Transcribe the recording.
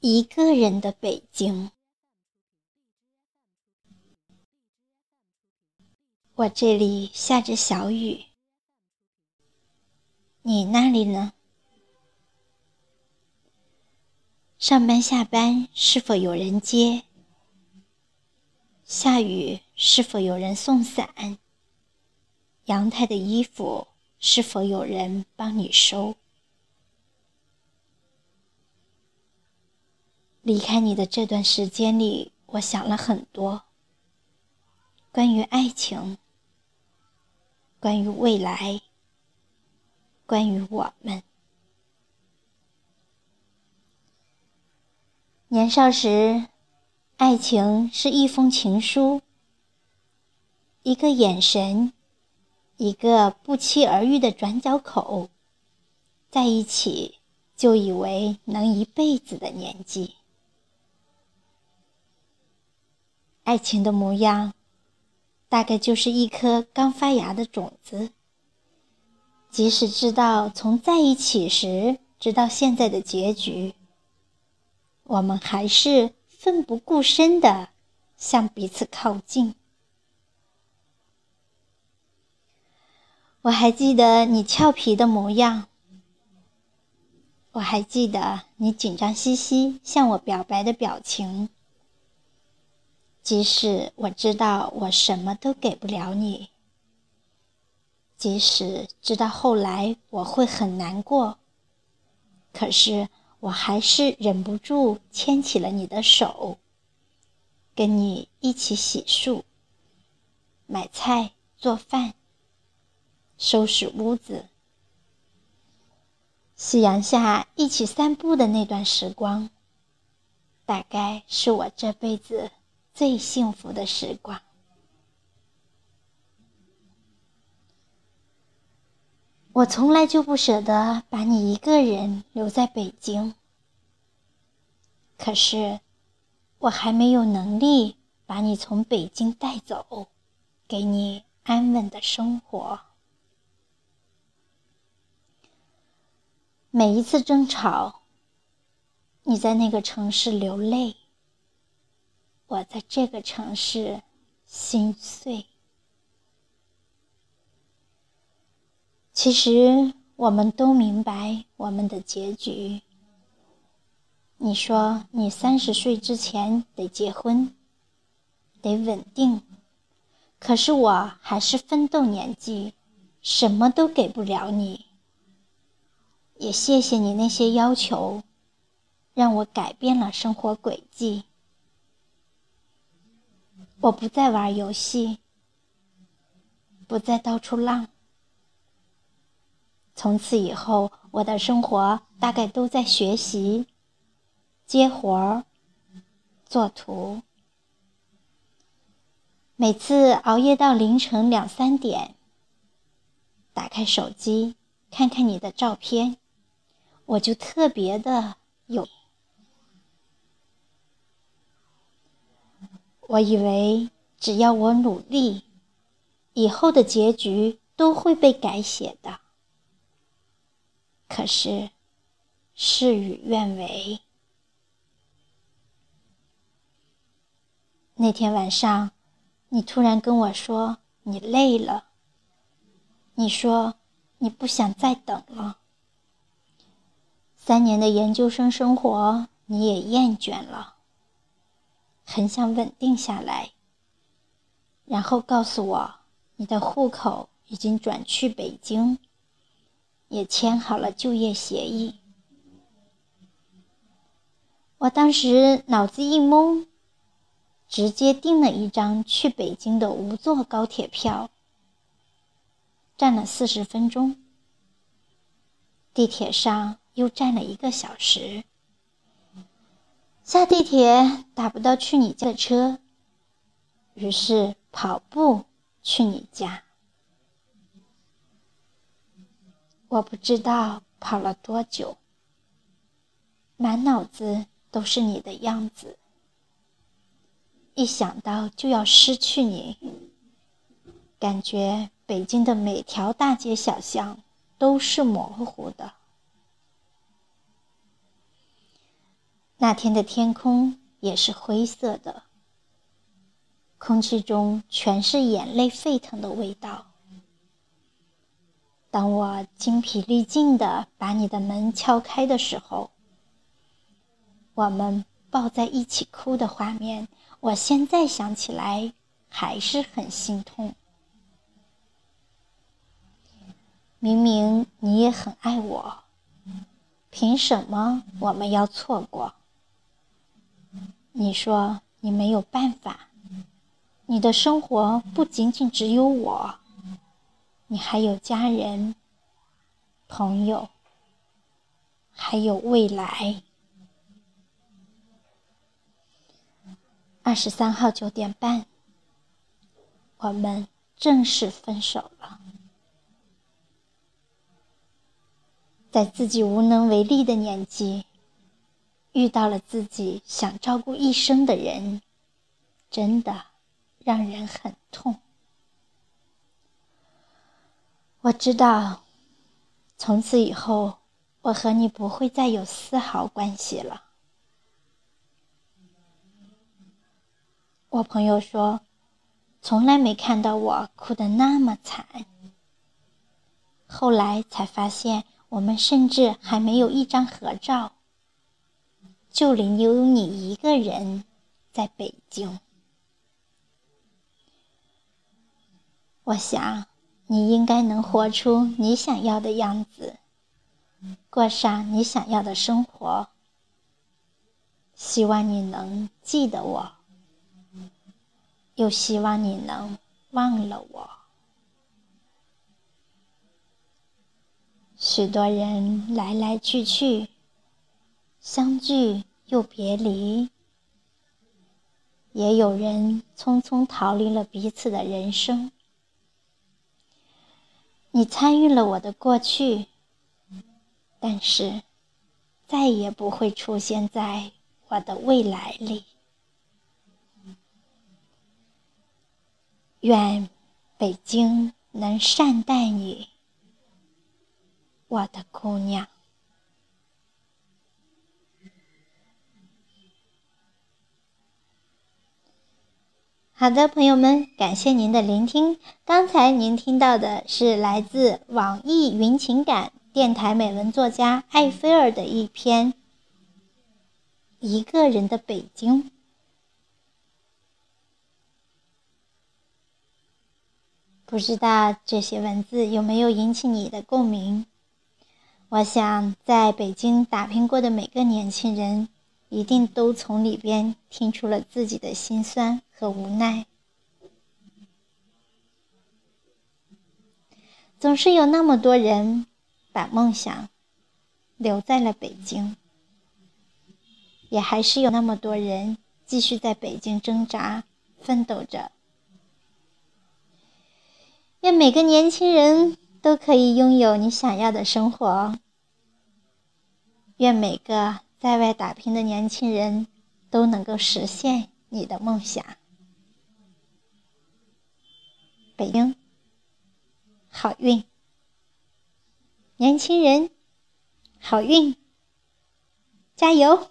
一个人的北京。我这里下着小雨，你那里呢？上班下班是否有人接？下雨是否有人送伞？阳台的衣服是否有人帮你收？离开你的这段时间里，我想了很多，关于爱情，关于未来，关于我们。年少时，爱情是一封情书，一个眼神，一个不期而遇的转角口，在一起就以为能一辈子的年纪。爱情的模样，大概就是一颗刚发芽的种子。即使知道从在一起时直到现在的结局。我们还是奋不顾身的向彼此靠近。我还记得你俏皮的模样，我还记得你紧张兮兮向我表白的表情。即使我知道我什么都给不了你，即使知道后来我会很难过，可是。我还是忍不住牵起了你的手，跟你一起洗漱、买菜、做饭、收拾屋子。夕阳下一起散步的那段时光，大概是我这辈子最幸福的时光。我从来就不舍得把你一个人留在北京，可是我还没有能力把你从北京带走，给你安稳的生活。每一次争吵，你在那个城市流泪，我在这个城市心碎。其实我们都明白我们的结局。你说你三十岁之前得结婚，得稳定，可是我还是奋斗年纪，什么都给不了你。也谢谢你那些要求，让我改变了生活轨迹。我不再玩游戏，不再到处浪。从此以后，我的生活大概都在学习、接活儿、做图。每次熬夜到凌晨两三点，打开手机看看你的照片，我就特别的有。我以为只要我努力，以后的结局都会被改写的。可是，事与愿违。那天晚上，你突然跟我说你累了。你说你不想再等了。三年的研究生生活，你也厌倦了，很想稳定下来。然后告诉我，你的户口已经转去北京。也签好了就业协议。我当时脑子一懵，直接订了一张去北京的无座高铁票，站了四十分钟，地铁上又站了一个小时，下地铁打不到去你家的车，于是跑步去你家。我不知道跑了多久，满脑子都是你的样子。一想到就要失去你，感觉北京的每条大街小巷都是模糊的。那天的天空也是灰色的，空气中全是眼泪沸腾的味道。当我精疲力尽的把你的门敲开的时候，我们抱在一起哭的画面，我现在想起来还是很心痛。明明你也很爱我，凭什么我们要错过？你说你没有办法，你的生活不仅仅只有我，你还有家人、朋友，还有未来。二十三号九点半，我们正式分手了。在自己无能为力的年纪，遇到了自己想照顾一生的人，真的让人很痛。我知道，从此以后，我和你不会再有丝毫关系了。我朋友说，从来没看到我哭得那么惨。后来才发现。我们甚至还没有一张合照，就留有你一个人在北京。我想你应该能活出你想要的样子，过上你想要的生活。希望你能记得我，又希望你能忘了我。许多人来来去去，相聚又别离；也有人匆匆逃离了彼此的人生。你参与了我的过去，但是再也不会出现在我的未来里。愿北京能善待你。我的姑娘，好的，朋友们，感谢您的聆听。刚才您听到的是来自网易云情感电台美文作家艾菲尔的一篇《一个人的北京》。不知道这些文字有没有引起你的共鸣？我想，在北京打拼过的每个年轻人，一定都从里边听出了自己的心酸和无奈。总是有那么多人把梦想留在了北京，也还是有那么多人继续在北京挣扎奋斗着。愿每个年轻人。都可以拥有你想要的生活。愿每个在外打拼的年轻人都能够实现你的梦想。北京，好运！年轻人，好运！加油！